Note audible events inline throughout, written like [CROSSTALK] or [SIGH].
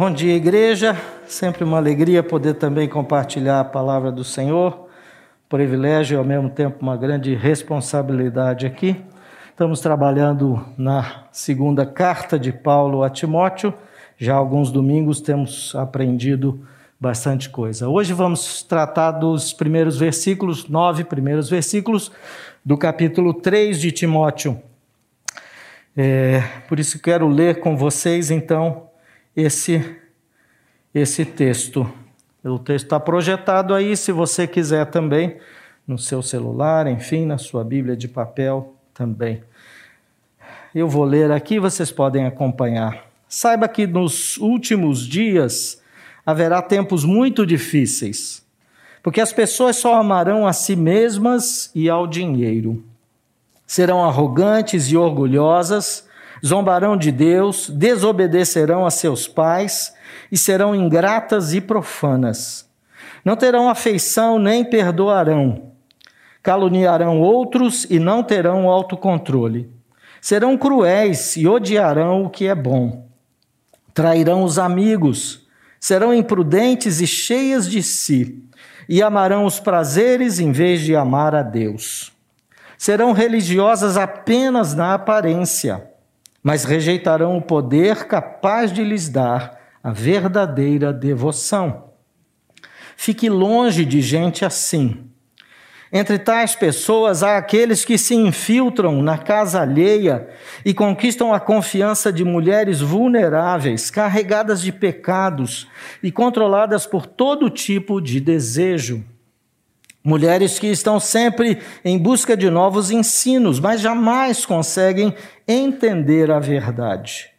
Bom dia, igreja. Sempre uma alegria poder também compartilhar a palavra do Senhor. Privilégio e ao mesmo tempo uma grande responsabilidade aqui. Estamos trabalhando na segunda carta de Paulo a Timóteo. Já alguns domingos temos aprendido bastante coisa. Hoje vamos tratar dos primeiros versículos, nove primeiros versículos do capítulo 3 de Timóteo. É, por isso quero ler com vocês então esse, esse texto. O texto está projetado aí, se você quiser também, no seu celular, enfim, na sua Bíblia de papel também. Eu vou ler aqui, vocês podem acompanhar. Saiba que nos últimos dias haverá tempos muito difíceis, porque as pessoas só amarão a si mesmas e ao dinheiro. Serão arrogantes e orgulhosas zombarão de Deus, desobedecerão a seus pais e serão ingratas e profanas. Não terão afeição nem perdoarão. Caluniarão outros e não terão autocontrole. Serão cruéis e odiarão o que é bom. Trairão os amigos, serão imprudentes e cheias de si, e amarão os prazeres em vez de amar a Deus. Serão religiosas apenas na aparência mas rejeitarão o poder capaz de lhes dar a verdadeira devoção. Fique longe de gente assim. Entre tais pessoas há aqueles que se infiltram na casa alheia e conquistam a confiança de mulheres vulneráveis, carregadas de pecados e controladas por todo tipo de desejo. Mulheres que estão sempre em busca de novos ensinos, mas jamais conseguem entender a verdade.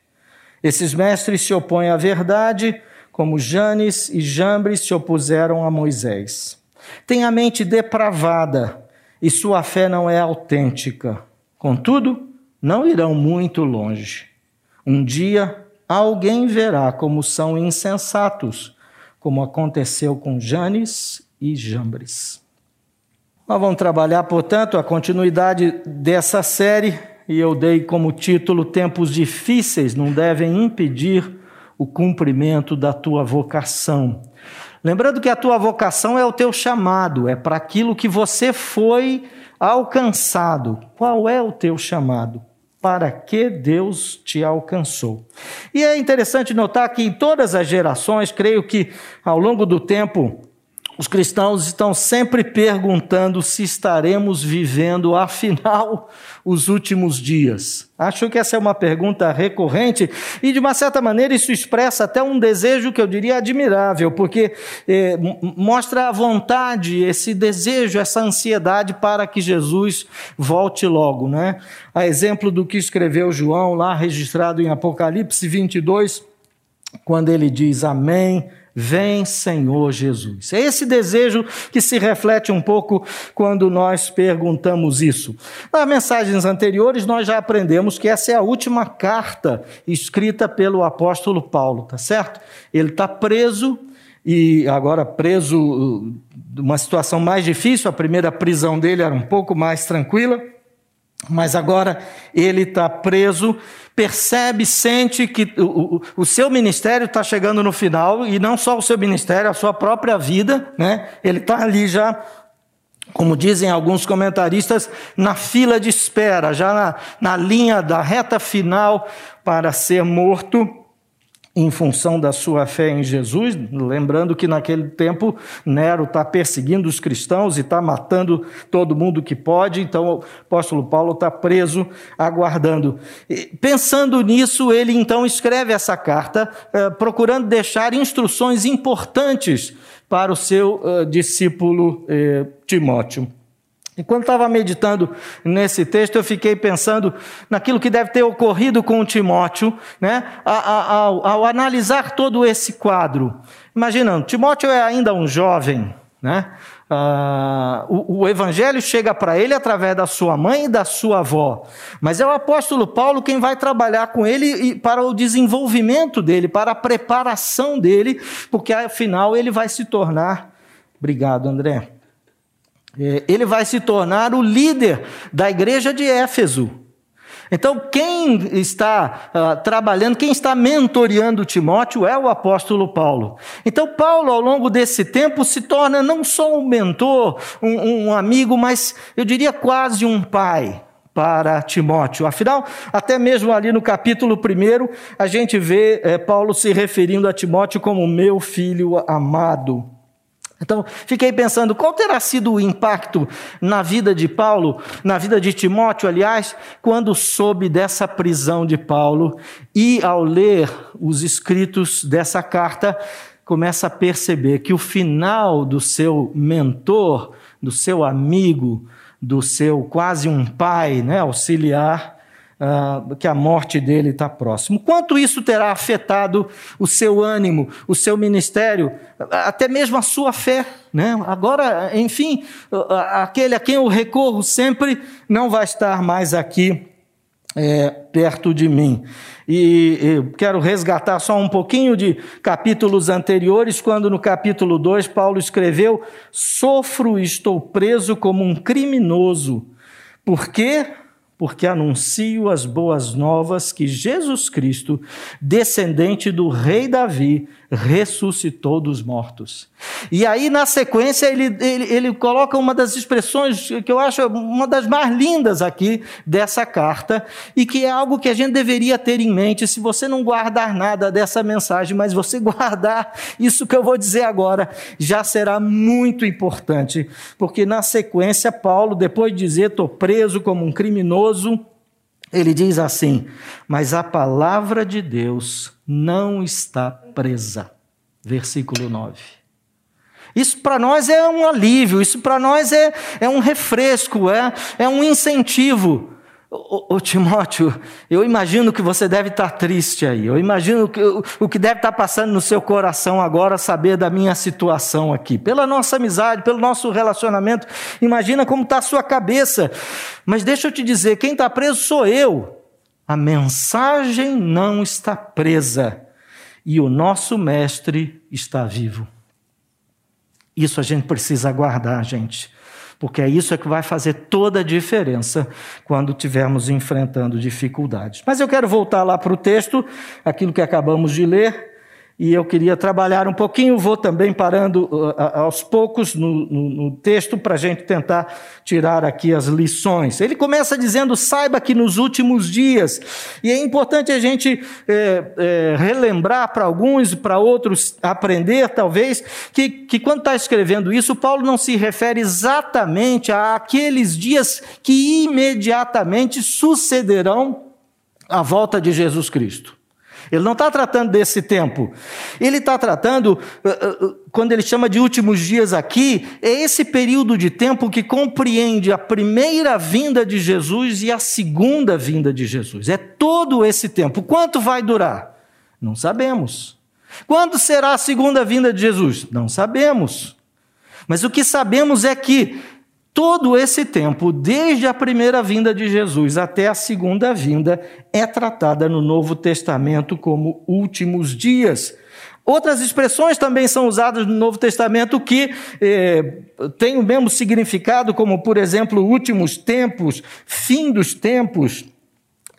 Esses mestres se opõem à verdade, como Janes e Jambres se opuseram a Moisés. Têm a mente depravada e sua fé não é autêntica. Contudo, não irão muito longe. Um dia alguém verá como são insensatos, como aconteceu com Janes e Jambres. Nós vamos trabalhar, portanto, a continuidade dessa série, e eu dei como título: Tempos difíceis não devem impedir o cumprimento da tua vocação. Lembrando que a tua vocação é o teu chamado, é para aquilo que você foi alcançado. Qual é o teu chamado? Para que Deus te alcançou? E é interessante notar que em todas as gerações, creio que ao longo do tempo, os cristãos estão sempre perguntando se estaremos vivendo, afinal, os últimos dias. Acho que essa é uma pergunta recorrente e, de uma certa maneira, isso expressa até um desejo que eu diria admirável, porque eh, mostra a vontade, esse desejo, essa ansiedade para que Jesus volte logo. Né? A exemplo do que escreveu João, lá registrado em Apocalipse 22, quando ele diz: Amém Vem, Senhor Jesus. É esse desejo que se reflete um pouco quando nós perguntamos isso. Nas mensagens anteriores, nós já aprendemos que essa é a última carta escrita pelo apóstolo Paulo, tá certo? Ele está preso e agora preso numa situação mais difícil. A primeira prisão dele era um pouco mais tranquila. Mas agora ele está preso, percebe, sente que o, o, o seu ministério está chegando no final, e não só o seu ministério, a sua própria vida, né? Ele está ali já, como dizem alguns comentaristas, na fila de espera, já na, na linha da reta final para ser morto em função da sua fé em Jesus, lembrando que naquele tempo Nero está perseguindo os cristãos e está matando todo mundo que pode, então o apóstolo Paulo está preso, aguardando. Pensando nisso, ele então escreve essa carta, eh, procurando deixar instruções importantes para o seu eh, discípulo eh, Timóteo. E quando estava meditando nesse texto, eu fiquei pensando naquilo que deve ter ocorrido com Timóteo, né? ao, ao analisar todo esse quadro. Imaginando, Timóteo é ainda um jovem, né? Ah, o, o, evangelho chega para ele através da sua mãe e da sua avó, mas é o apóstolo Paulo quem vai trabalhar com ele para o desenvolvimento dele, para a preparação dele, porque afinal ele vai se tornar. Obrigado, André ele vai se tornar o líder da igreja de Éfeso. Então, quem está uh, trabalhando, quem está mentoreando Timóteo é o apóstolo Paulo. Então, Paulo, ao longo desse tempo, se torna não só um mentor, um, um amigo, mas eu diria quase um pai para Timóteo. Afinal, até mesmo ali no capítulo 1, a gente vê é, Paulo se referindo a Timóteo como meu filho amado. Então, fiquei pensando qual terá sido o impacto na vida de Paulo, na vida de Timóteo, aliás, quando soube dessa prisão de Paulo e, ao ler os escritos dessa carta, começa a perceber que o final do seu mentor, do seu amigo, do seu quase um pai, né, auxiliar, uh, que a morte dele está próximo. Quanto isso terá afetado o seu ânimo, o seu ministério, até mesmo a sua fé? Né? Agora, enfim, aquele a quem eu recorro sempre não vai estar mais aqui é, perto de mim. E eu quero resgatar só um pouquinho de capítulos anteriores, quando no capítulo 2 Paulo escreveu: Sofro e estou preso como um criminoso. Por quê? Porque anuncio as boas novas que Jesus Cristo, descendente do rei Davi, ressuscitou dos mortos. E aí, na sequência, ele, ele, ele, coloca uma das expressões que eu acho uma das mais lindas aqui dessa carta, e que é algo que a gente deveria ter em mente, se você não guardar nada dessa mensagem, mas você [LAUGHS] guardar isso que eu vou dizer agora, já será muito importante, porque na sequência, Paulo, depois de dizer, estou preso como um criminoso, ele diz assim: Mas a palavra de Deus não está presa. Versículo 9. Isso para nós é um alívio, isso para nós é, é um refresco, é, é um incentivo. Ô, ô, Timóteo, eu imagino que você deve estar triste aí. Eu imagino que, o, o que deve estar passando no seu coração agora saber da minha situação aqui. Pela nossa amizade, pelo nosso relacionamento, imagina como está a sua cabeça. Mas deixa eu te dizer: quem está preso sou eu. A mensagem não está presa e o nosso mestre está vivo. Isso a gente precisa guardar, gente porque é isso que vai fazer toda a diferença quando estivermos enfrentando dificuldades. Mas eu quero voltar lá para o texto, aquilo que acabamos de ler, e eu queria trabalhar um pouquinho, vou também parando uh, aos poucos no, no, no texto para a gente tentar tirar aqui as lições. Ele começa dizendo: saiba que nos últimos dias, e é importante a gente é, é, relembrar para alguns, para outros aprender, talvez, que, que quando está escrevendo isso, Paulo não se refere exatamente àqueles dias que imediatamente sucederão à volta de Jesus Cristo. Ele não está tratando desse tempo. Ele está tratando, eh, eh, quando ele chama de últimos dias aqui, é esse período de tempo que compreende a primeira vinda de Jesus e a segunda vinda de Jesus. É todo esse tempo. Quanto vai durar? Não sabemos. Quando será a segunda vinda de Jesus? Não sabemos. Mas o que sabemos é que Todo esse tempo, desde a primeira vinda de Jesus até a segunda vinda, é tratada no Novo Testamento como últimos dias. Outras expressões também são usadas no Novo Testamento que eh, têm o mesmo significado, como, por exemplo, últimos tempos, fim dos tempos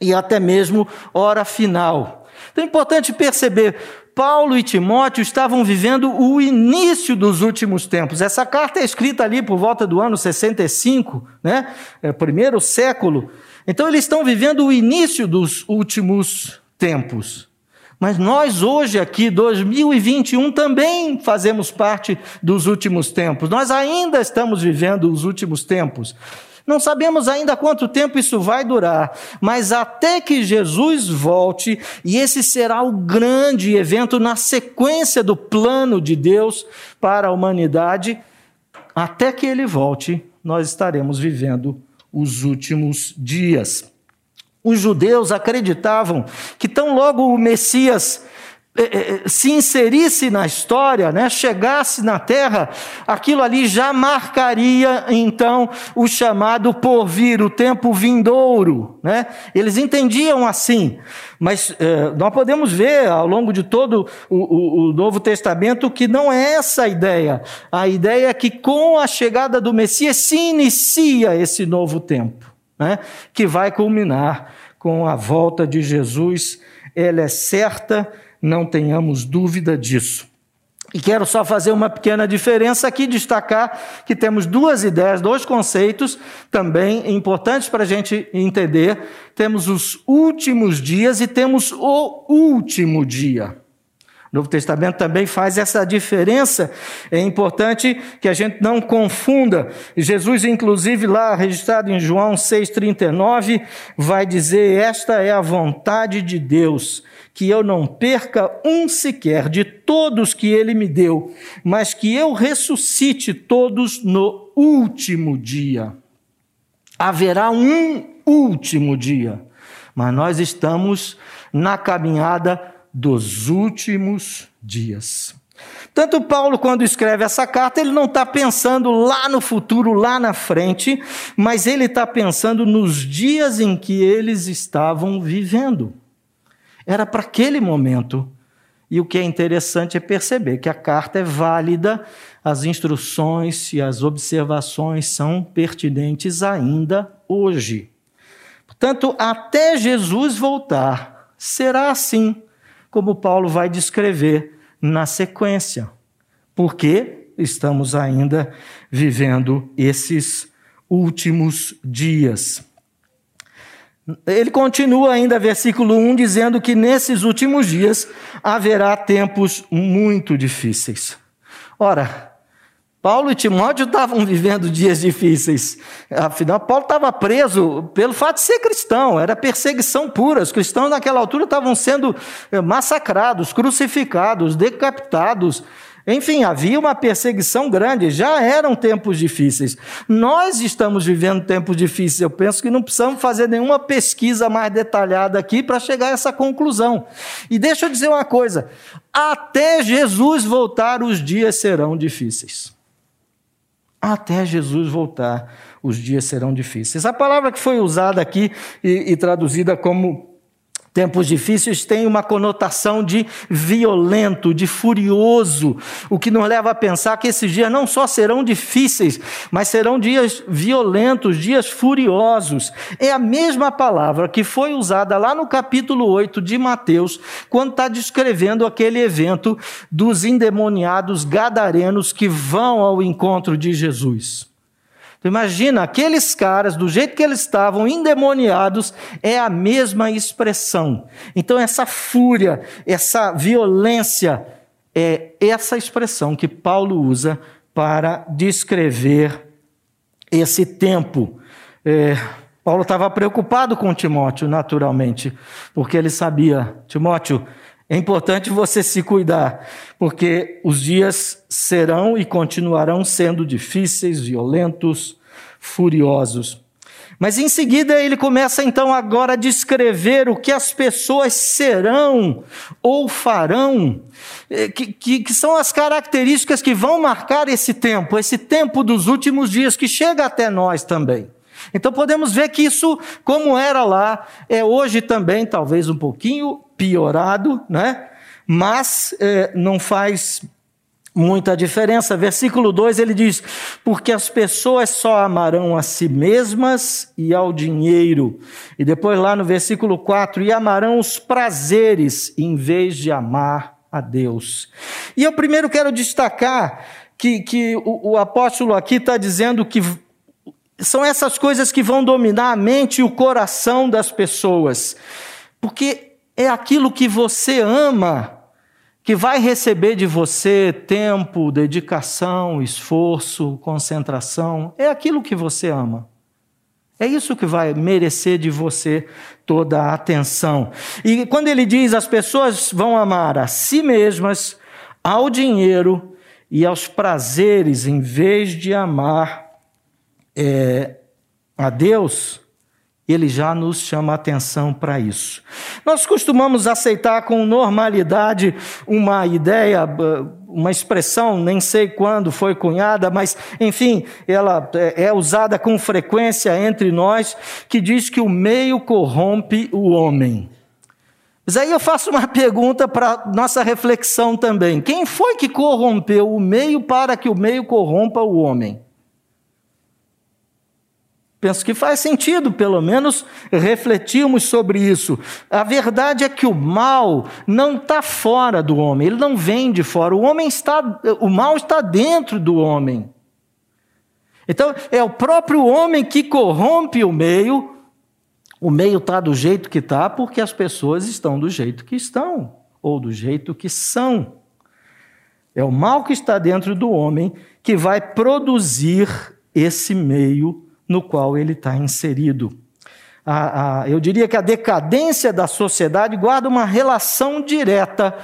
e até mesmo hora final. Então é importante perceber Paulo e Timóteo estavam vivendo o início dos últimos tempos. Essa carta é escrita ali por volta do ano 65, né? É, primeiro século. Então eles estão vivendo o início dos últimos tempos. Mas nós hoje aqui, 2021, também fazemos parte dos últimos tempos. Nós ainda estamos vivendo os últimos tempos. Não sabemos ainda quanto tempo isso vai durar, mas até que Jesus volte, e esse será o grande evento na sequência do plano de Deus para a humanidade, até que ele volte, nós estaremos vivendo os últimos dias. Os judeus acreditavam que tão logo o Messias se inserisse na história, né, chegasse na terra, aquilo ali já marcaria então o chamado porvir, o tempo vindouro. Né? Eles entendiam assim, mas é, nós podemos ver ao longo de todo o, o, o Novo Testamento que não é essa a ideia. A ideia é que com a chegada do Messias se inicia esse novo tempo, né, que vai culminar com a volta de Jesus, ela é certa, não tenhamos dúvida disso. E quero só fazer uma pequena diferença aqui, destacar que temos duas ideias, dois conceitos também importantes para a gente entender. Temos os últimos dias e temos o último dia. O Novo Testamento também faz essa diferença. É importante que a gente não confunda. Jesus, inclusive, lá registrado em João 6,39, vai dizer: Esta é a vontade de Deus que eu não perca um sequer de todos que ele me deu, mas que eu ressuscite todos no último dia. Haverá um último dia, mas nós estamos na caminhada dos últimos dias. Tanto Paulo, quando escreve essa carta, ele não está pensando lá no futuro, lá na frente, mas ele está pensando nos dias em que eles estavam vivendo. Era para aquele momento. E o que é interessante é perceber que a carta é válida, as instruções e as observações são pertinentes ainda hoje. Portanto, até Jesus voltar, será assim, como Paulo vai descrever na sequência, porque estamos ainda vivendo esses últimos dias. Ele continua ainda, versículo 1, dizendo que nesses últimos dias haverá tempos muito difíceis. Ora, Paulo e Timóteo estavam [LAUGHS] vivendo dias difíceis. Afinal, Paulo estava preso pelo fato de ser cristão, era perseguição pura. Os cristãos naquela altura estavam sendo eh, massacrados, crucificados, decapitados. Enfim, havia uma perseguição grande, já eram tempos difíceis. Nós estamos vivendo tempos difíceis. Eu penso que não precisamos fazer nenhuma pesquisa mais detalhada aqui para chegar a essa conclusão. E deixa eu dizer uma coisa: até Jesus voltar, os dias serão difíceis. Até Jesus voltar, os dias serão difíceis. A palavra que foi usada aqui e, e traduzida como Tempos difíceis têm uma conotação de violento, de furioso, o que nos leva a pensar que esses dias não só serão difíceis, mas serão dias violentos, dias furiosos. É a mesma palavra que foi usada lá no capítulo 8 de Mateus, quando está descrevendo aquele evento dos endemoniados gadarenos que vão ao encontro de Jesus. Imagina, aqueles caras, do jeito que eles estavam, endemoniados, é a mesma expressão. Então, essa fúria, essa violência, é essa expressão que Paulo usa para descrever esse tempo. É, Paulo estava preocupado com Timóteo, naturalmente, porque ele sabia, Timóteo, é importante você se cuidar, porque os dias serão e continuarão sendo difíceis, violentos, furiosos. Mas em seguida ele começa então agora a descrever o que as pessoas serão ou farão, eh, que, que, que, são as características que vão marcar esse tempo, esse tempo dos últimos dias que chega até nós também. Então podemos ver que isso, como era lá, é hoje também, talvez um pouquinho piorado, né? mas é, não faz muita diferença. Versículo 2 ele diz: Porque as pessoas só amarão a si mesmas e ao dinheiro. E depois, lá no versículo 4, e amarão os prazeres em vez de amar a Deus. E eu primeiro quero destacar que, que o, o apóstolo aqui está dizendo que são essas coisas que vão dominar a mente e o coração das pessoas. Porque é aquilo que você ama que vai receber de você tempo, dedicação, esforço, concentração. É aquilo que você ama. É isso que vai merecer de você toda a atenção. E quando ele diz as pessoas vão amar a si mesmas, ao dinheiro e aos prazeres, em vez de amar é, a Deus, ele já nos chama atenção para isso. Nós costumamos aceitar com normalidade uma ideia, uma expressão, nem sei quando foi cunhada, mas enfim, ela é, é usada com frequência entre nós, que diz que o meio corrompe o homem. Mas aí eu faço uma pergunta para nossa reflexão também: quem foi que corrompeu o meio para que o meio corrompa o homem? Penso que faz sentido, pelo menos, refletirmos sobre isso. A verdade é que o mal não está fora do homem, ele não vem de fora. O homem está, o mal está dentro do homem. Então, é o próprio homem que corrompe o meio. O meio está do jeito que está porque as pessoas estão do jeito que estão, ou do jeito que são. É o mal que está dentro do homem que vai produzir esse meio no qual ele está inserido. A, a, eu diria que a decadência da sociedade guarda uma relação direta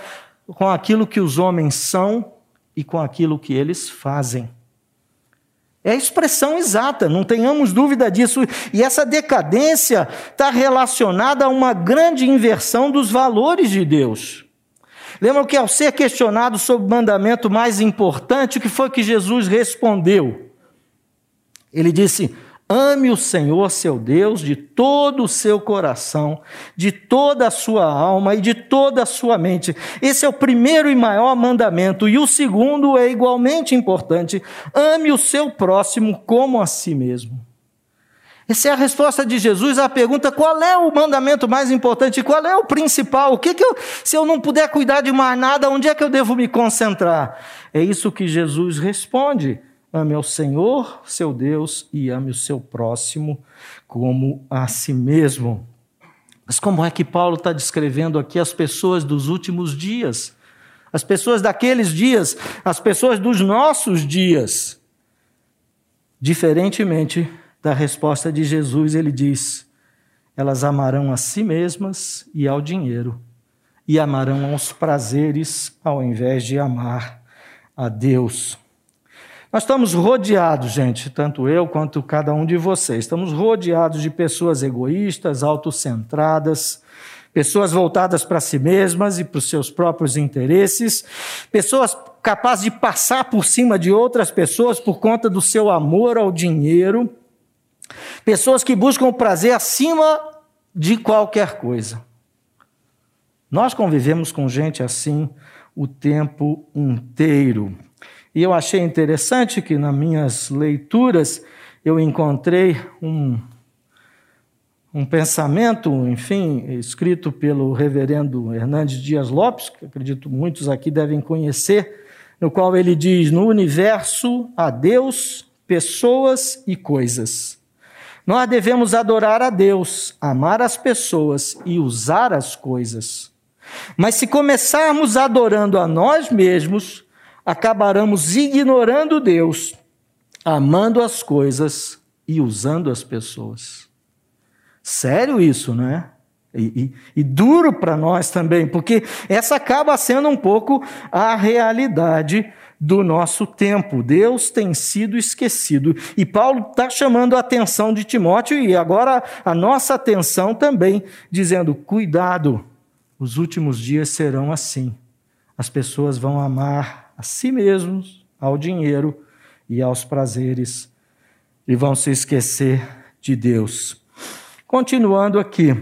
com aquilo que os homens são e com aquilo que eles fazem. É a expressão exata, não tenhamos dúvida disso. E essa decadência está relacionada a uma grande inversão dos valores de Deus. Lembram que ao ser questionado sobre o mandamento mais importante, o que foi que Jesus respondeu? Ele disse: Ame o Senhor seu Deus de todo o seu coração, de toda a sua alma e de toda a sua mente. Esse é o primeiro e maior mandamento. E o segundo é igualmente importante: ame o seu próximo como a si mesmo. Essa é a resposta de Jesus à pergunta: qual é o mandamento mais importante? Qual é o principal? O que, que eu, se eu não puder cuidar de mais nada, onde é que eu devo me concentrar? É isso que Jesus responde. Ame ao Senhor, seu Deus, e ame o seu próximo como a si mesmo. Mas como é que Paulo está descrevendo aqui as pessoas dos últimos dias? As pessoas daqueles dias, as pessoas dos nossos dias. Diferentemente da resposta de Jesus, ele diz: elas amarão a si mesmas e ao dinheiro, e amarão aos prazeres ao invés de amar a Deus. Nós estamos rodeados, gente, tanto eu quanto cada um de vocês, estamos rodeados de pessoas egoístas, autocentradas, pessoas voltadas para si mesmas e para os seus próprios interesses, pessoas capazes de passar por cima de outras pessoas por conta do seu amor ao dinheiro, pessoas que buscam o prazer acima de qualquer coisa. Nós convivemos com gente assim o tempo inteiro. E eu achei interessante que nas minhas leituras eu encontrei um, um pensamento, enfim, escrito pelo reverendo Hernandes Dias Lopes, que acredito muitos aqui devem conhecer, no qual ele diz: No universo há Deus, pessoas e coisas. Nós devemos adorar a Deus, amar as pessoas e usar as coisas. Mas se começarmos adorando a nós mesmos, acabaremos ignorando Deus, amando as coisas e usando as pessoas. Sério isso, não é? E, e, e duro para nós também, porque essa acaba sendo um pouco a realidade do nosso tempo. Deus tem sido esquecido. E Paulo está chamando a atenção de Timóteo e agora a nossa atenção também, dizendo: cuidado, os últimos dias serão assim. As pessoas vão amar a si mesmos, ao dinheiro e aos prazeres, e vão se esquecer de Deus. Continuando aqui.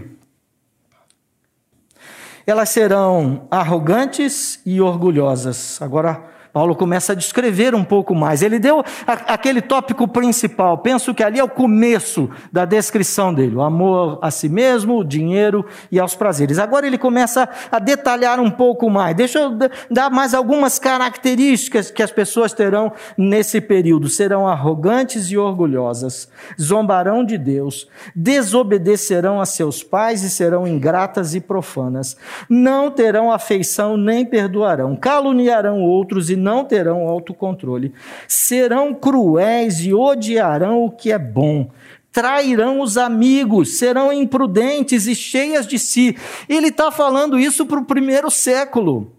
Elas serão arrogantes e orgulhosas. Agora, Paulo começa a descrever um pouco mais. Ele deu a, aquele tópico principal. Penso que ali é o começo da descrição dele: o amor a si mesmo, o dinheiro e aos prazeres. Agora ele começa a detalhar um pouco mais. Deixa eu dar mais algumas características que as pessoas terão nesse período: serão arrogantes e orgulhosas, zombarão de Deus, desobedecerão a seus pais e serão ingratas e profanas, não terão afeição nem perdoarão, caluniarão outros e não terão autocontrole. Serão cruéis e odiarão o que é bom. Trairão os amigos, serão imprudentes e cheias de si. Ele está falando isso para o primeiro século.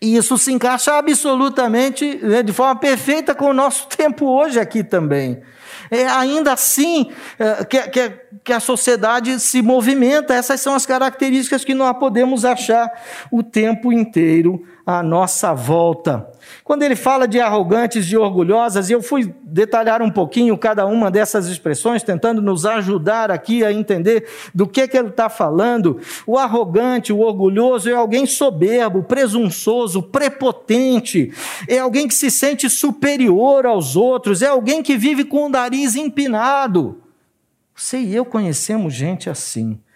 E isso se encaixa absolutamente, né, de forma perfeita com o nosso [LAUGHS] tempo hoje aqui também. É ainda assim é, que, que, que, a sociedade se movimenta, essas são as características que nós podemos achar o tempo inteiro à nossa volta. Quando ele fala de arrogantes e orgulhosas, eu fui detalhar um pouquinho cada uma dessas expressões, tentando nos ajudar aqui a entender do que, que ele está falando. O arrogante, o orgulhoso é alguém soberbo, presunçoso, prepotente, é alguém que se sente superior aos outros, é alguém que vive com o nariz empinado. Você e eu conhecemos gente assim, e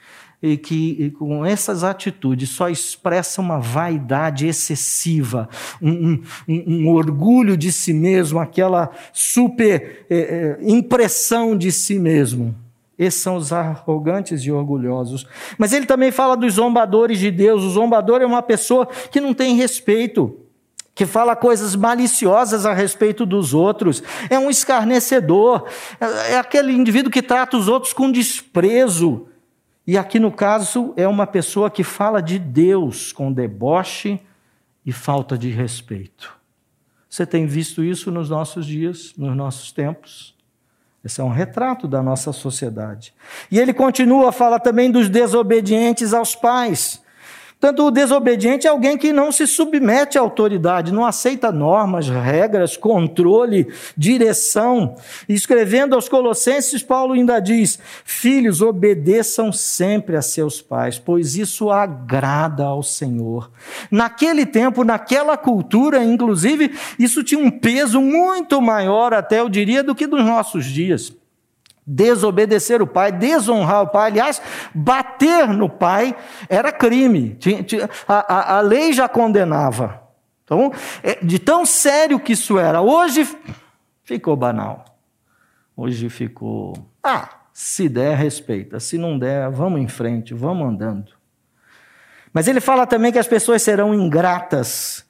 que com essas atitudes só expressa uma vaidade excessiva, um, um, um orgulho de si mesmo, aquela super é, é, impressão de si mesmo. Esses são os arrogantes e orgulhosos. Mas ele também fala dos zombadores de Deus. O zombador é uma pessoa que não tem respeito, que fala coisas maliciosas a respeito dos outros, é um escarnecedor, é aquele indivíduo que trata os outros com desprezo. E aqui no caso é uma pessoa que fala de Deus com deboche e falta de respeito. Você tem visto isso nos nossos dias, nos nossos tempos? Esse é um retrato da nossa sociedade. E ele continua a falar também dos desobedientes aos pais. Tanto o desobediente é alguém que não se submete à autoridade, não aceita normas, regras, controle, direção. Escrevendo aos Colossenses, Paulo ainda diz: Filhos, obedeçam sempre a seus pais, pois isso agrada ao Senhor. Naquele tempo, naquela cultura, inclusive, isso tinha um peso muito maior, até eu diria, do que dos nossos dias. Desobedecer o pai, desonrar o pai, aliás, bater no pai era crime. A, a, a lei já condenava. Então, é, de tão sério que isso era. Hoje ficou banal. Hoje ficou. Ah, se der, respeita. Se não der, vamos em frente, vamos andando. Mas ele fala também que as pessoas serão ingratas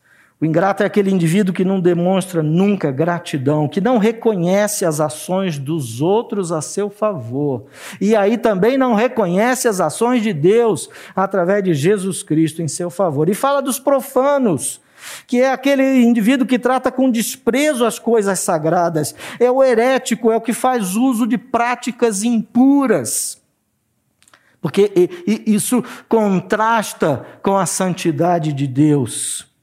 ingrato é aquele indivíduo que não demonstra nunca gratidão, que não reconhece as ações dos outros a seu favor. E aí também não reconhece as ações de Deus através de Jesus Cristo em seu favor. E fala dos profanos, que é aquele indivíduo que trata com desprezo as coisas sagradas. É o herético, é o que faz uso de práticas impuras. Porque isso contrasta com a santidade de Deus.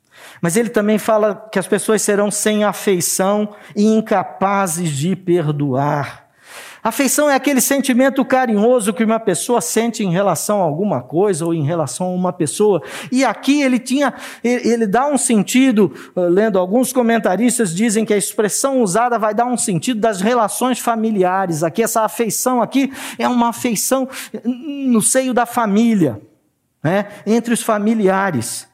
Mas ele também fala que as pessoas serão sem afeição e incapazes de perdoar. Afeição é aquele sentimento carinhoso que uma pessoa sente em relação a alguma coisa ou em relação a uma pessoa. E aqui ele tinha, ele dá um sentido, eh, lendo alguns comentaristas dizem que a expressão usada vai dar um sentido das relações familiares. Aqui essa afeição aqui é uma afeição no seio da família, né? entre os familiares.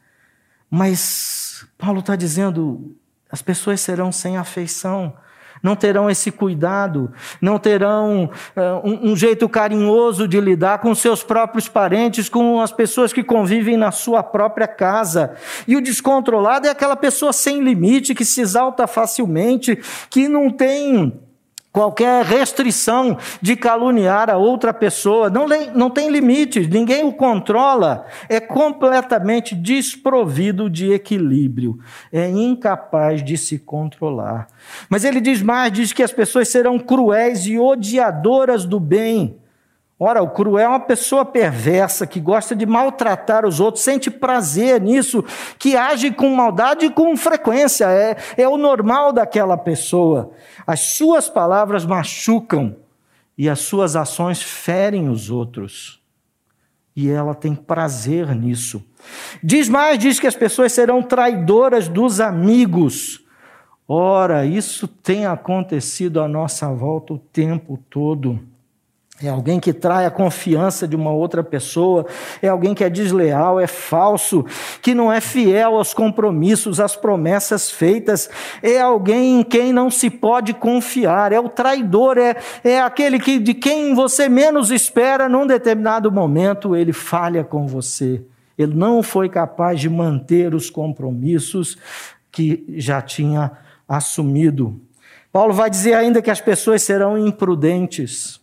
Mas Paulo está dizendo: as pessoas serão sem afeição, não terão esse cuidado, não terão uh, um, um, jeito carinhoso de lidar com seus próprios parentes, com as pessoas que convivem na sua própria casa. E o descontrolado é aquela pessoa sem limite, que se exalta facilmente, que não tem qualquer restrição de caluniar a outra pessoa, não, não tem limites, ninguém o controla, é completamente desprovido de equilíbrio, é incapaz de se controlar. Mas ele diz mais: diz que as pessoas serão cruéis e odiadoras do bem. Ora, o cruel é uma pessoa perversa que gosta de maltratar os outros, sente prazer nisso, que age com maldade com frequência, é, é o normal daquela pessoa. As suas palavras machucam e as suas ações ferem os outros. E ela tem prazer nisso. Diz mais: diz que as pessoas serão traidoras dos amigos. Ora, isso tem acontecido à nossa volta o tempo todo. É alguém que trai a confiança de uma outra pessoa, é alguém que é desleal, é falso, que não é fiel aos compromissos, às promessas feitas, é alguém em quem não se pode confiar, é o traidor, é, é aquele que, de quem você menos espera, num determinado momento ele falha com você. Ele não foi capaz de manter os compromissos que já tinha assumido. Paulo vai dizer ainda que as pessoas serão imprudentes.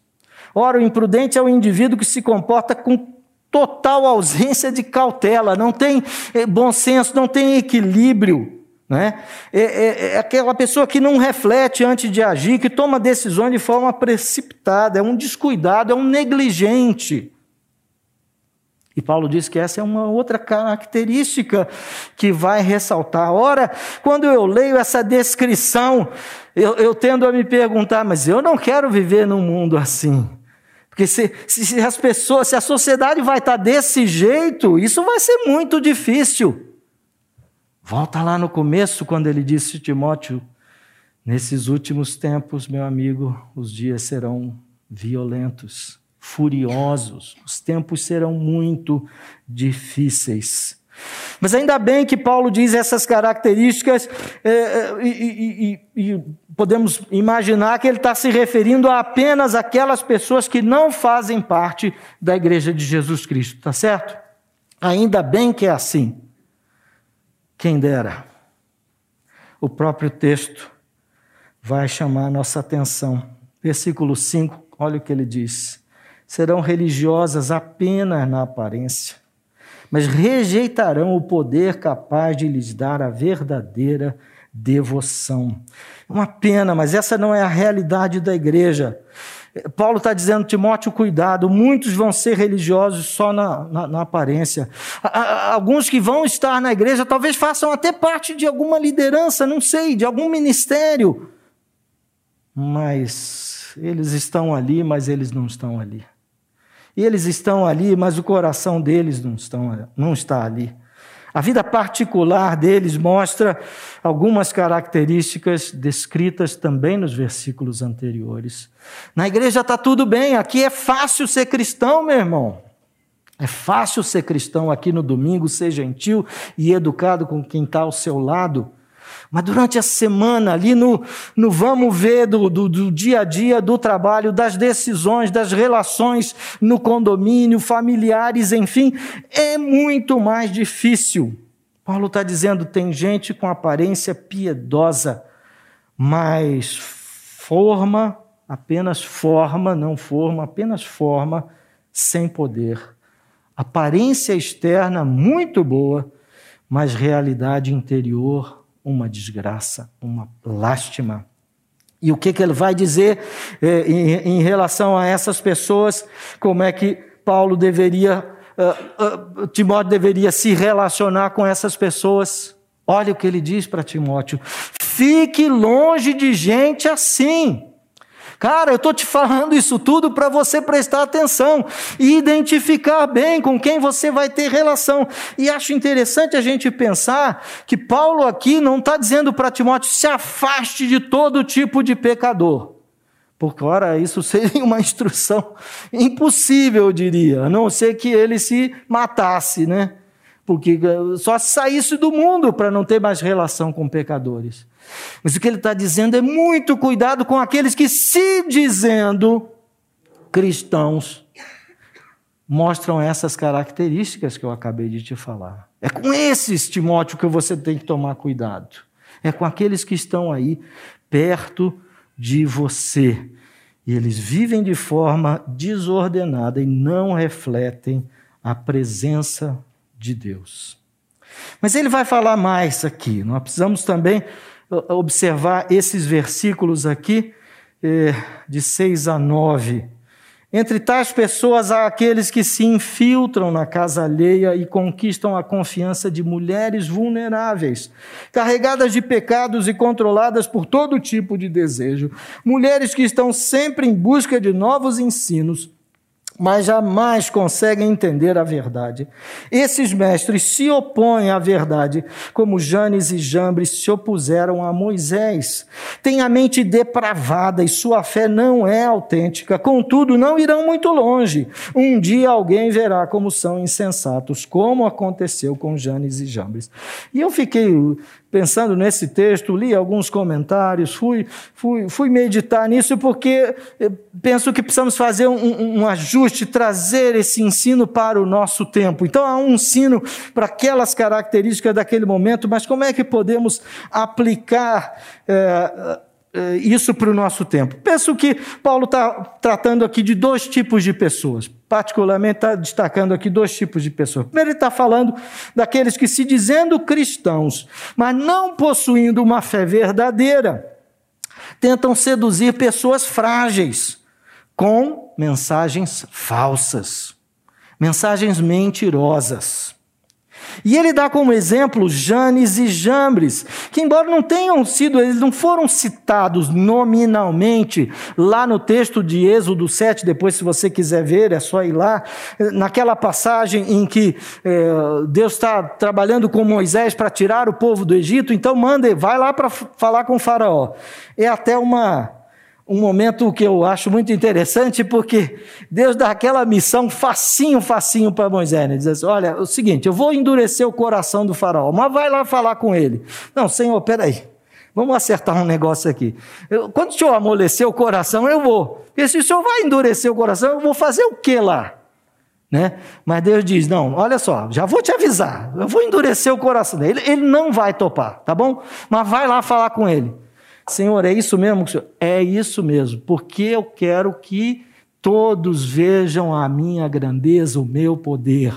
Ora, o imprudente é o indivíduo que se comporta com total ausência de cautela, não tem eh, bom senso, não tem equilíbrio. Né? É, é, é, aquela pessoa que não reflete antes de agir, que toma decisões de forma precipitada, é um descuidado, é um negligente. E Paulo diz que essa é uma outra característica que vai ressaltar. Ora, quando eu leio essa descrição, eu, eu tendo a me perguntar, mas eu não quero viver num mundo assim. Porque se, se, as pessoas, se a sociedade vai estar desse jeito, isso vai ser muito difícil. Volta lá no começo, quando ele disse Timóteo: Nesses últimos tempos, meu amigo, os dias serão violentos, furiosos. Os tempos serão muito difíceis. Mas ainda bem que Paulo diz essas características, é, é, e, e, e, podemos imaginar que ele está se referindo a apenas aquelas pessoas que não fazem parte da igreja de Jesus Cristo, tá certo? Ainda bem que é assim. Quem dera. O próprio texto vai chamar a nossa atenção. Versículo 5, olha o que ele diz: serão religiosas apenas na aparência mas rejeitarão o poder capaz de lhes dar a verdadeira devoção. Uma pena, mas essa não é a realidade da igreja. Paulo está dizendo, Timóteo, cuidado, muitos vão ser religiosos só na, na, na aparência. Alguns que vão estar na igreja talvez façam até parte de alguma liderança, não sei, de algum ministério. Mas eles estão ali, mas eles não estão ali. E eles estão ali, mas o coração deles não, estão, não está ali. A vida particular deles mostra algumas características descritas também nos versículos anteriores. Na igreja está tudo bem, aqui é fácil ser cristão, meu irmão. É fácil ser cristão aqui no domingo, ser gentil e educado com quem está ao seu lado. Mas durante a semana, ali no, no vamos ver do, do, do, dia a dia, do trabalho, das decisões, das relações no condomínio, familiares, enfim, é muito mais difícil. Paulo está dizendo: tem gente com aparência piedosa, mas forma, apenas forma, não forma, apenas forma, sem poder. Aparência externa muito boa, mas realidade interior uma desgraça, uma lástima. E o que, que ele vai dizer é, em, em, relação a essas pessoas? Como é que Paulo deveria, uh, uh, Timóteo deveria se relacionar com essas pessoas? Olha o que ele diz para Timóteo: fique longe de gente assim. Cara, eu estou te falando isso tudo para você prestar atenção e identificar bem com quem você vai ter relação. E acho interessante a gente pensar que Paulo aqui não está dizendo para Timóteo se afaste de todo tipo de pecador. Porque, ora, isso seria uma instrução impossível, eu diria, a não ser que ele se matasse, né? Porque eh, só saísse do mundo para não ter mais relação com pecadores. Mas o que ele está dizendo é muito cuidado com aqueles que, se dizendo cristãos, mostram essas características que eu acabei de te falar. É com esses, Timóteo, que você tem que tomar cuidado. É com aqueles que estão aí perto de você. E eles vivem de forma desordenada e não refletem a presença de Deus. Mas ele vai falar mais aqui. Nós precisamos também observar esses versículos aqui, eh, de 6 a 9. Entre tais pessoas há aqueles que se infiltram na casa alheia e conquistam a confiança de mulheres vulneráveis, carregadas de pecados e controladas por todo tipo de desejo. Mulheres que estão sempre em busca de novos ensinos mas jamais conseguem entender a verdade. Esses mestres se opõem à verdade, como Janes e Jambres se opuseram a Moisés. Têm a mente depravada e sua fé não é autêntica, contudo, não irão muito longe. Um dia alguém verá como são insensatos, como aconteceu com Janes e Jambres. E eu fiquei pensando nesse texto, li alguns comentários, fui, fui, fui meditar nisso, porque penso que precisamos fazer um, um ajuste, trazer esse ensino para o nosso tempo. Então, há um ensino para aquelas características daquele momento, mas como é que podemos aplicar. É, isso para o nosso tempo. Penso que Paulo está tratando aqui de dois tipos de pessoas particularmente está destacando aqui dois tipos de pessoas. Primeiro, ele está falando daqueles que, se dizendo cristãos, mas não possuindo uma fé verdadeira, tentam seduzir pessoas frágeis com mensagens falsas, mensagens mentirosas. E ele dá como exemplo Janes e Jambres, que embora não tenham sido, eles não foram citados nominalmente lá no texto de Êxodo 7, depois se você quiser ver, é só ir lá, naquela passagem em que é, Deus está trabalhando com Moisés para tirar o povo do Egito, então manda, vai lá para falar com o faraó. É até uma um momento que eu acho muito interessante, porque Deus dá aquela missão facinho, facinho para Moisés. Né? Diz assim: olha, é o seguinte, eu vou endurecer o coração do faraó, mas vai lá falar com ele. Não, Senhor, peraí. Vamos acertar um negócio aqui. Eu, quando o senhor amolecer o coração, eu vou. Porque se o senhor vai endurecer o coração, eu vou fazer o que lá? Né? Mas Deus diz: não, olha só, já vou te avisar, eu vou endurecer o coração dele. Ele não vai topar, tá bom? Mas vai lá falar com ele. Senhor, é isso mesmo? É isso mesmo, porque eu quero que todos vejam a minha grandeza, o meu poder.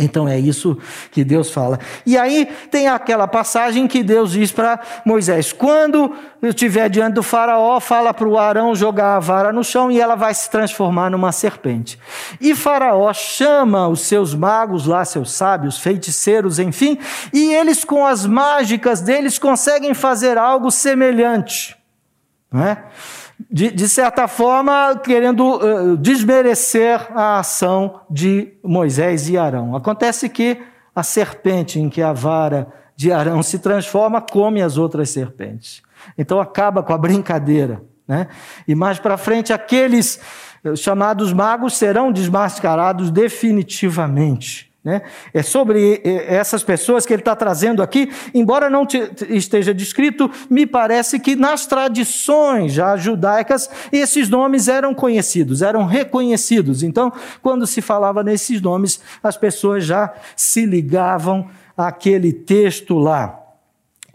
Então é isso que Deus fala. E aí tem aquela passagem que Deus diz para Moisés: quando estiver diante do Faraó, fala para o Arão jogar a vara no chão e ela vai se transformar numa serpente. E Faraó chama os seus magos lá, seus sábios, feiticeiros, enfim, e eles com as mágicas deles conseguem fazer algo semelhante. Não é? De, de certa forma, querendo uh, desmerecer a ação de Moisés e Arão. Acontece que a serpente em que a vara de Arão se transforma come as outras serpentes. Então acaba com a brincadeira. Né? E mais para frente, aqueles eh, chamados magos serão desmascarados definitivamente. Né? É sobre essas pessoas que ele está trazendo aqui, embora não esteja descrito, me parece que nas tradições já judaicas esses nomes eram conhecidos, eram reconhecidos. Então, quando se falava nesses nomes, as pessoas já se ligavam àquele texto lá.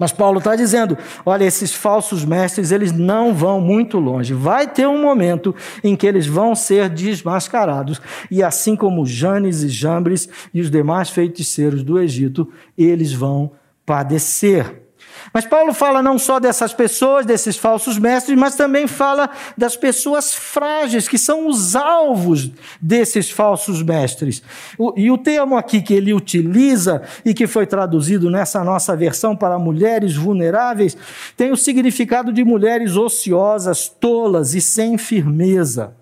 Mas Paulo está dizendo: olha, esses falsos mestres, eles não vão muito longe. Vai ter um momento em que eles vão ser desmascarados. E assim como Janes e Jambres e os demais feiticeiros do Egito, eles vão padecer. Mas Paulo fala não só dessas pessoas, desses falsos mestres, mas também fala das pessoas frágeis, que são os alvos desses falsos mestres. E o termo aqui que ele utiliza e que foi traduzido nessa nossa versão para mulheres vulneráveis, tem o significado de mulheres ociosas, tolas e sem firmeza.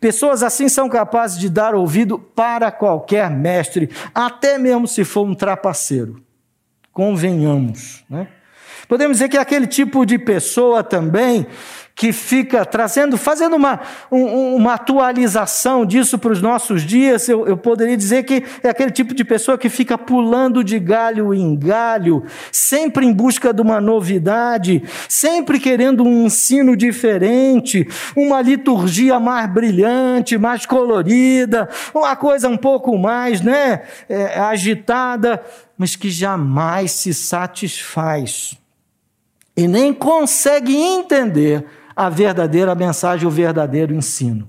Pessoas assim são capazes de dar ouvido para qualquer mestre, até mesmo se for um trapaceiro. Convenhamos, né? Podemos dizer que é aquele tipo de pessoa também que fica trazendo, fazendo uma, um, uma atualização disso para os nossos dias, eu, eu poderia dizer que é aquele tipo de pessoa que fica pulando de galho em galho, sempre em busca de uma novidade, sempre querendo um ensino diferente, uma liturgia mais brilhante, mais colorida, uma coisa um pouco mais né, é, agitada, mas que jamais se satisfaz e nem consegue entender a verdadeira mensagem, o verdadeiro ensino.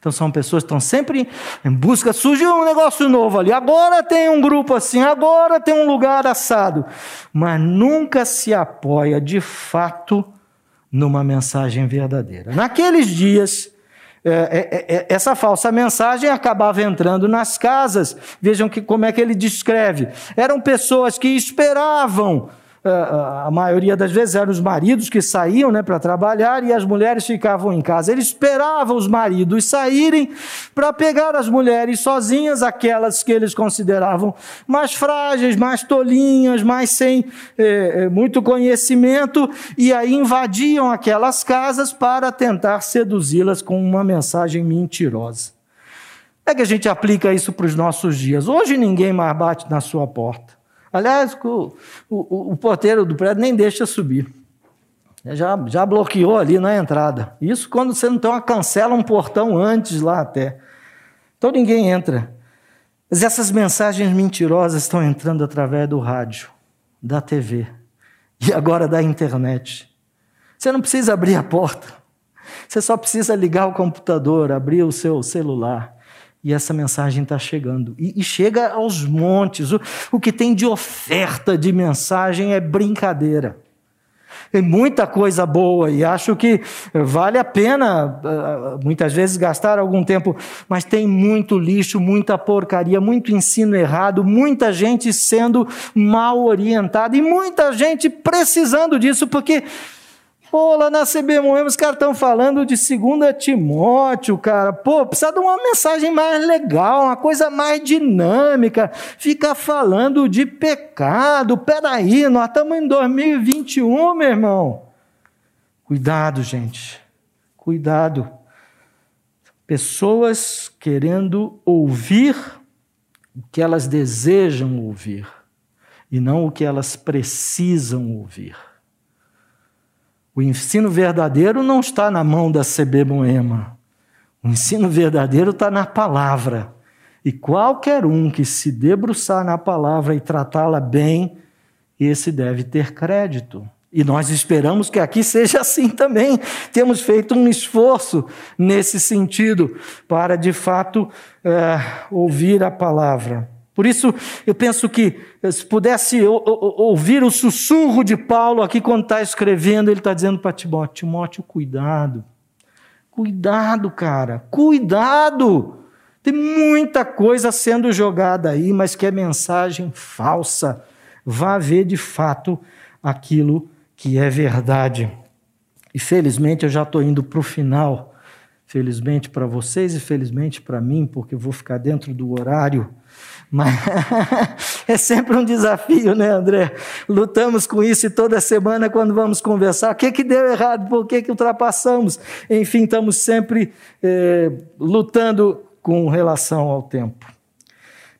Então são pessoas que estão sempre em busca, surgiu um negócio novo ali, agora tem um grupo assim, agora tem um lugar assado, mas nunca se apoia de fato numa mensagem verdadeira. Naqueles dias, é, é, é, essa falsa mensagem acabava entrando nas casas. Vejam que, como é que ele descreve. Eram pessoas que esperavam a maioria das vezes eram os maridos que saíam né, para trabalhar e as mulheres ficavam em casa. Ele esperava os maridos saírem para pegar as mulheres sozinhas, aquelas que eles consideravam mais frágeis, mais tolinhas, mais sem é, muito conhecimento, e aí invadiam aquelas casas para tentar seduzi-las com uma mensagem mentirosa. É que a gente aplica isso para os nossos dias. Hoje ninguém mais bate na sua porta. Aliás, o, o, o porteiro do prédio nem deixa subir. Já, já bloqueou ali na entrada. Isso quando você não tem uma cancela um portão antes lá até. Então ninguém entra. Mas essas mensagens mentirosas estão entrando através do rádio, da TV e agora da internet. Você não precisa abrir a porta. Você só precisa ligar o computador, abrir o seu celular e essa mensagem está chegando. E, e, chega aos montes. O, o que tem de oferta de mensagem é brincadeira. Tem muita coisa boa e acho que vale a pena, ah, muitas vezes, gastar algum tempo, mas tem muito lixo, muita porcaria, muito ensino errado, muita gente sendo mal orientada e muita gente precisando disso, porque Pô, lá na CB Moema os caras estão falando de 2 Timóteo, cara. Pô, precisa de uma mensagem mais legal, uma coisa mais dinâmica. Fica falando de pecado. Peraí, nós estamos em 2021, meu irmão. Cuidado, gente. Cuidado. Pessoas querendo ouvir o que elas desejam ouvir e não o que elas precisam ouvir. O ensino verdadeiro não está na mão da CB Moema. O ensino verdadeiro está na palavra. E qualquer um que se debruçar na palavra e tratá-la bem, esse deve ter crédito. E nós esperamos que aqui seja assim também. Temos feito um esforço nesse sentido, para de fato é, ouvir a palavra. Por isso, eu penso que se pudesse ouvir o sussurro de Paulo aqui quando está escrevendo, ele está dizendo para Timóteo: Timóteo, cuidado. Cuidado, cara, cuidado. Tem muita coisa sendo jogada aí, mas que é mensagem falsa. Vá ver de fato aquilo que é verdade. E felizmente eu já estou indo para o final. Felizmente para vocês e felizmente para mim, porque vou ficar dentro do horário. Mas [LAUGHS] é sempre um desafio, né, André? Lutamos com isso e toda semana, quando vamos conversar, o que, que deu errado, por que, que ultrapassamos? Enfim, estamos sempre é, lutando com relação ao tempo.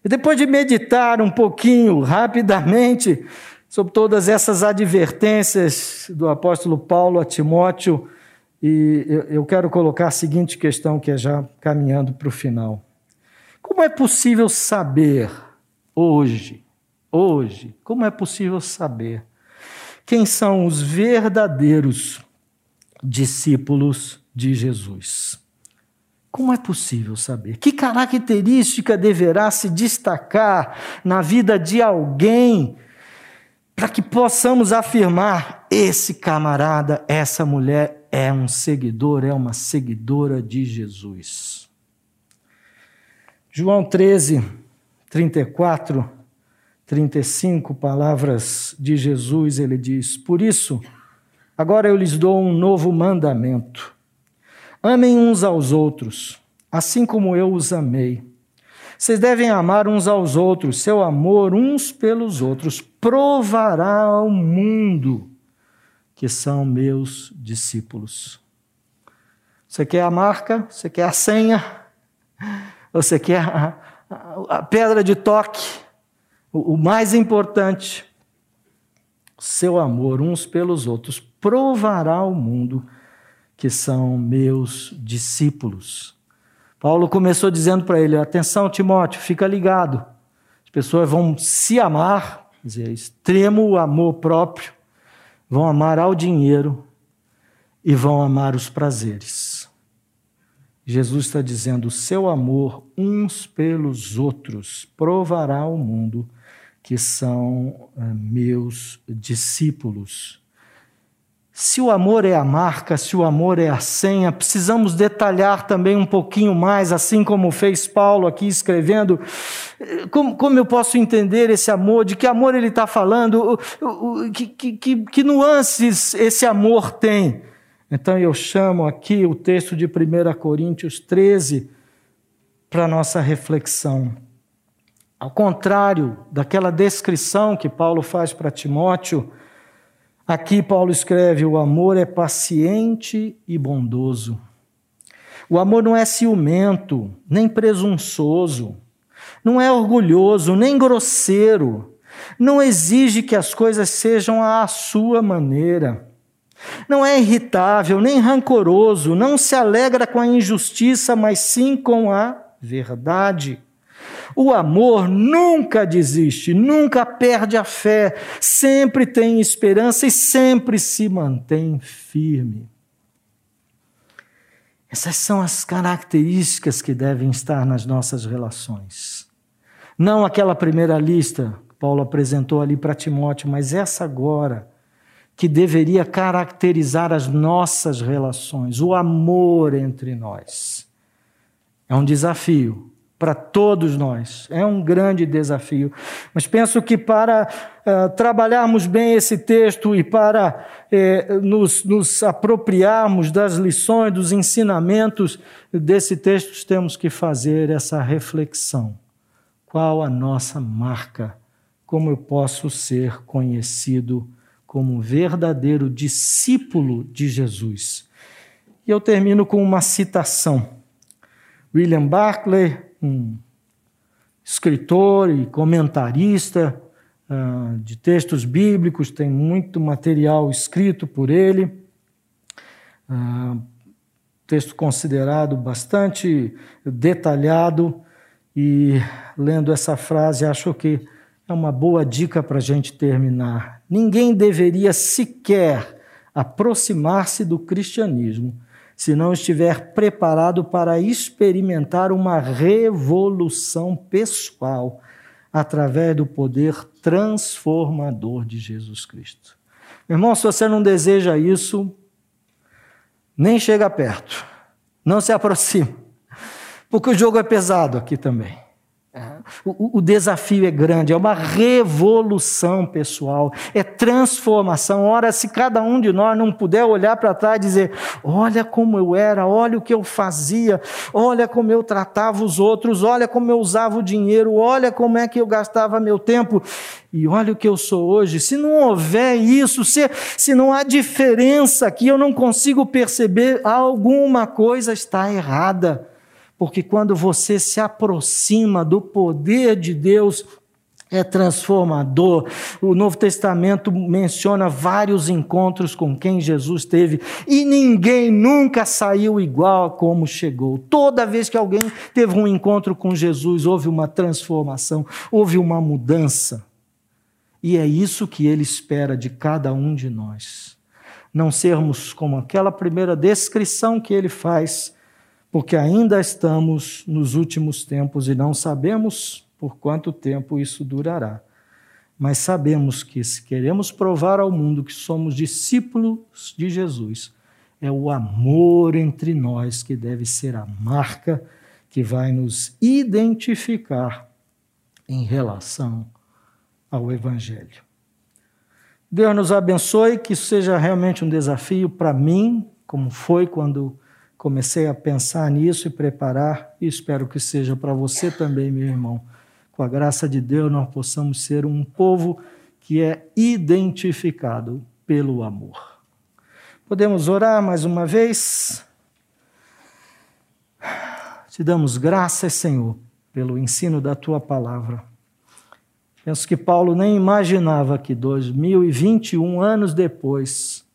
E depois de meditar um pouquinho, rapidamente, sobre todas essas advertências do apóstolo Paulo a Timóteo, e eu quero colocar a seguinte questão, que é já caminhando para o final. Como é possível saber hoje, hoje, como é possível saber quem são os verdadeiros discípulos de Jesus? Como é possível saber? Que característica deverá se destacar na vida de alguém para que possamos afirmar: esse camarada, essa mulher é um seguidor, é uma seguidora de Jesus. João 13, 34, 35, palavras de Jesus, ele diz: Por isso, agora eu lhes dou um novo mandamento. Amem uns aos outros, assim como eu os amei. Vocês devem amar uns aos outros, seu amor uns pelos outros provará ao mundo que são meus discípulos. Você quer a marca? Você quer a senha? Você quer a, a, a pedra de toque? O, o mais importante, seu amor uns pelos outros provará ao mundo que são meus discípulos. Paulo começou dizendo para ele: atenção, Timóteo, fica ligado. As pessoas vão se amar, dizer, extremo amor próprio, vão amar ao dinheiro e vão amar os prazeres. Jesus está dizendo: o seu amor uns pelos outros provará ao mundo que são eh, meus discípulos. Se o amor é a marca, se o amor é a senha, precisamos detalhar também um pouquinho mais, assim como fez Paulo aqui escrevendo. Como, como eu posso entender esse amor? De que amor ele está falando? Que, que, que, que nuances esse amor tem? Então eu chamo aqui o texto de 1 Coríntios 13 para nossa reflexão. Ao contrário daquela descrição que Paulo faz para Timóteo, Aqui Paulo escreve: o amor é paciente e bondoso. O amor não é ciumento, nem presunçoso, não é orgulhoso, nem grosseiro, não exige que as coisas sejam à sua maneira. Não é irritável, nem rancoroso, não se alegra com a injustiça, mas sim com a verdade. O amor nunca desiste, nunca perde a fé, sempre tem esperança e sempre se mantém firme. Essas são as características que devem estar nas nossas relações. Não aquela primeira lista que Paulo apresentou ali para Timóteo, mas essa agora, que deveria caracterizar as nossas relações, o amor entre nós. É um desafio, para todos nós. É um grande desafio. Mas penso que para uh, trabalharmos bem esse texto e para uh, nos, nos, apropriarmos das lições, dos ensinamentos desse texto, temos que fazer essa reflexão. Qual a nossa marca? Como eu posso ser conhecido como um verdadeiro discípulo de Jesus. E eu termino com uma citação. William Barclay, um escritor e comentarista uh, de textos bíblicos, tem muito material escrito por ele. Uh, texto considerado bastante detalhado, e lendo essa frase, acho que é uma boa dica para a gente terminar. Ninguém deveria sequer aproximar-se do cristianismo se não estiver preparado para experimentar uma revolução pessoal através do poder transformador de Jesus Cristo. Irmão, se você não deseja isso, nem chega perto, não se [LAUGHS] aproxima, porque o jogo é pesado aqui também. O, desafio é grande, é uma revolução pessoal, é transformação. Ora, se cada um de nós não puder olhar para trás e dizer: olha como eu era, olha o que eu fazia, olha como eu tratava os outros, olha como eu usava o dinheiro, olha como é que eu gastava meu tempo, e olha o que eu sou hoje. Se não houver isso, se, se não há diferença aqui, eu não consigo perceber, alguma coisa está errada. Porque quando você se aproxima do poder de Deus, é transformador. O Novo Testamento menciona vários encontros com quem Jesus teve e ninguém nunca saiu igual como chegou. Toda vez que alguém teve um encontro com Jesus, houve uma transformação, houve uma mudança. E é isso que ele espera de cada um de nós. Não sermos como aquela primeira descrição que ele faz porque ainda estamos nos últimos tempos e não sabemos por quanto tempo isso durará. Mas sabemos que, se queremos provar ao mundo que somos discípulos de Jesus, é o amor entre nós que deve ser a marca que vai nos identificar em relação ao Evangelho. Deus nos abençoe, que isso seja realmente um desafio para mim, como foi quando comecei a pensar nisso e preparar, e espero que seja para você também, meu irmão. Com a graça de Deus, nós possamos ser um povo que é identificado pelo amor. Podemos orar mais uma vez? Te damos graças, Senhor, pelo ensino da tua palavra. Penso que Paulo nem imaginava que 2021 anos depois,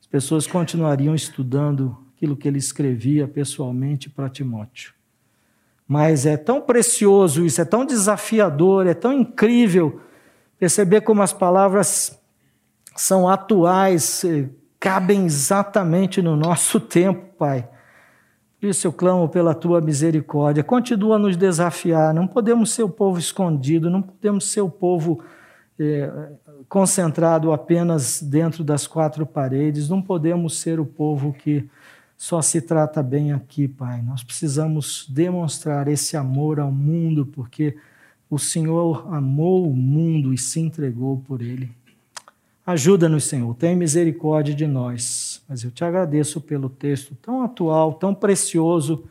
as pessoas continuariam estudando aquilo que ele escrevia pessoalmente para Timóteo. Mas é tão precioso isso, é tão desafiador, é tão incrível perceber como as palavras são atuais, eh, cabem exatamente no nosso [LAUGHS] tempo, Pai. Por isso eu clamo pela tua misericórdia. Continua a nos desafiar. Não podemos ser o povo escondido, não podemos ser o povo é, concentrado apenas dentro das quatro paredes, não podemos ser o povo que só se trata bem aqui, Pai. Nós precisamos demonstrar esse amor ao mundo, porque o Senhor amou o mundo e se entregou por ele. Ajuda-nos, Senhor, tem misericórdia de nós. Mas eu te agradeço pelo texto tão atual, tão precioso,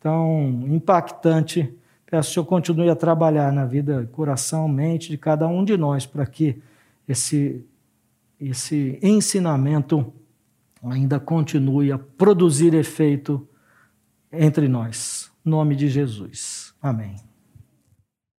tão impactante. Peço que o Senhor continue a trabalhar na vida, coração, mente de cada um de nós, para que esse, esse ensinamento ainda continue a produzir efeito entre nós. Em nome de Jesus. Amém.